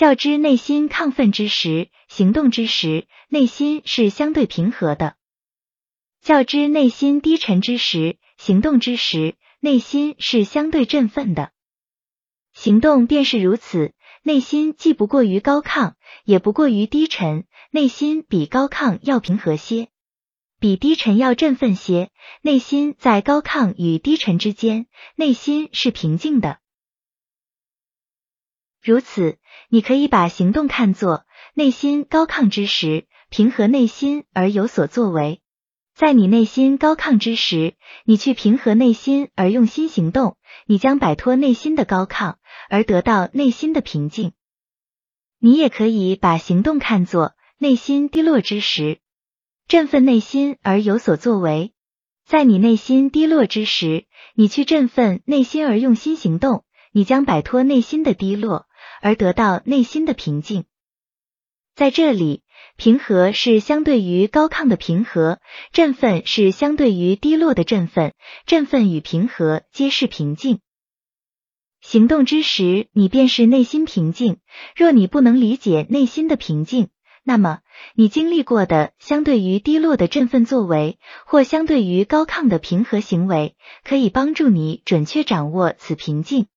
较之内心亢奋之时，行动之时，内心是相对平和的；较之内心低沉之时，行动之时，内心是相对振奋的。行动便是如此，内心既不过于高亢，也不过于低沉，内心比高亢要平和些，比低沉要振奋些，内心在高亢与低沉之间，内心是平静的。如此，你可以把行动看作内心高亢之时，平和内心而有所作为；在你内心高亢之时，你去平和内心而用心行动，你将摆脱内心的高亢，而得到内心的平静。你也可以把行动看作内心低落之时，振奋内心而有所作为；在你内心低落之时，你去振奋内心而用心行动，你将摆脱内心的低落。而得到内心的平静，在这里，平和是相对于高亢的平和，振奋是相对于低落的振奋，振奋与平和皆是平静。行动之时，你便是内心平静。若你不能理解内心的平静，那么你经历过的相对于低落的振奋作为，或相对于高亢的平和行为，可以帮助你准确掌握此平静。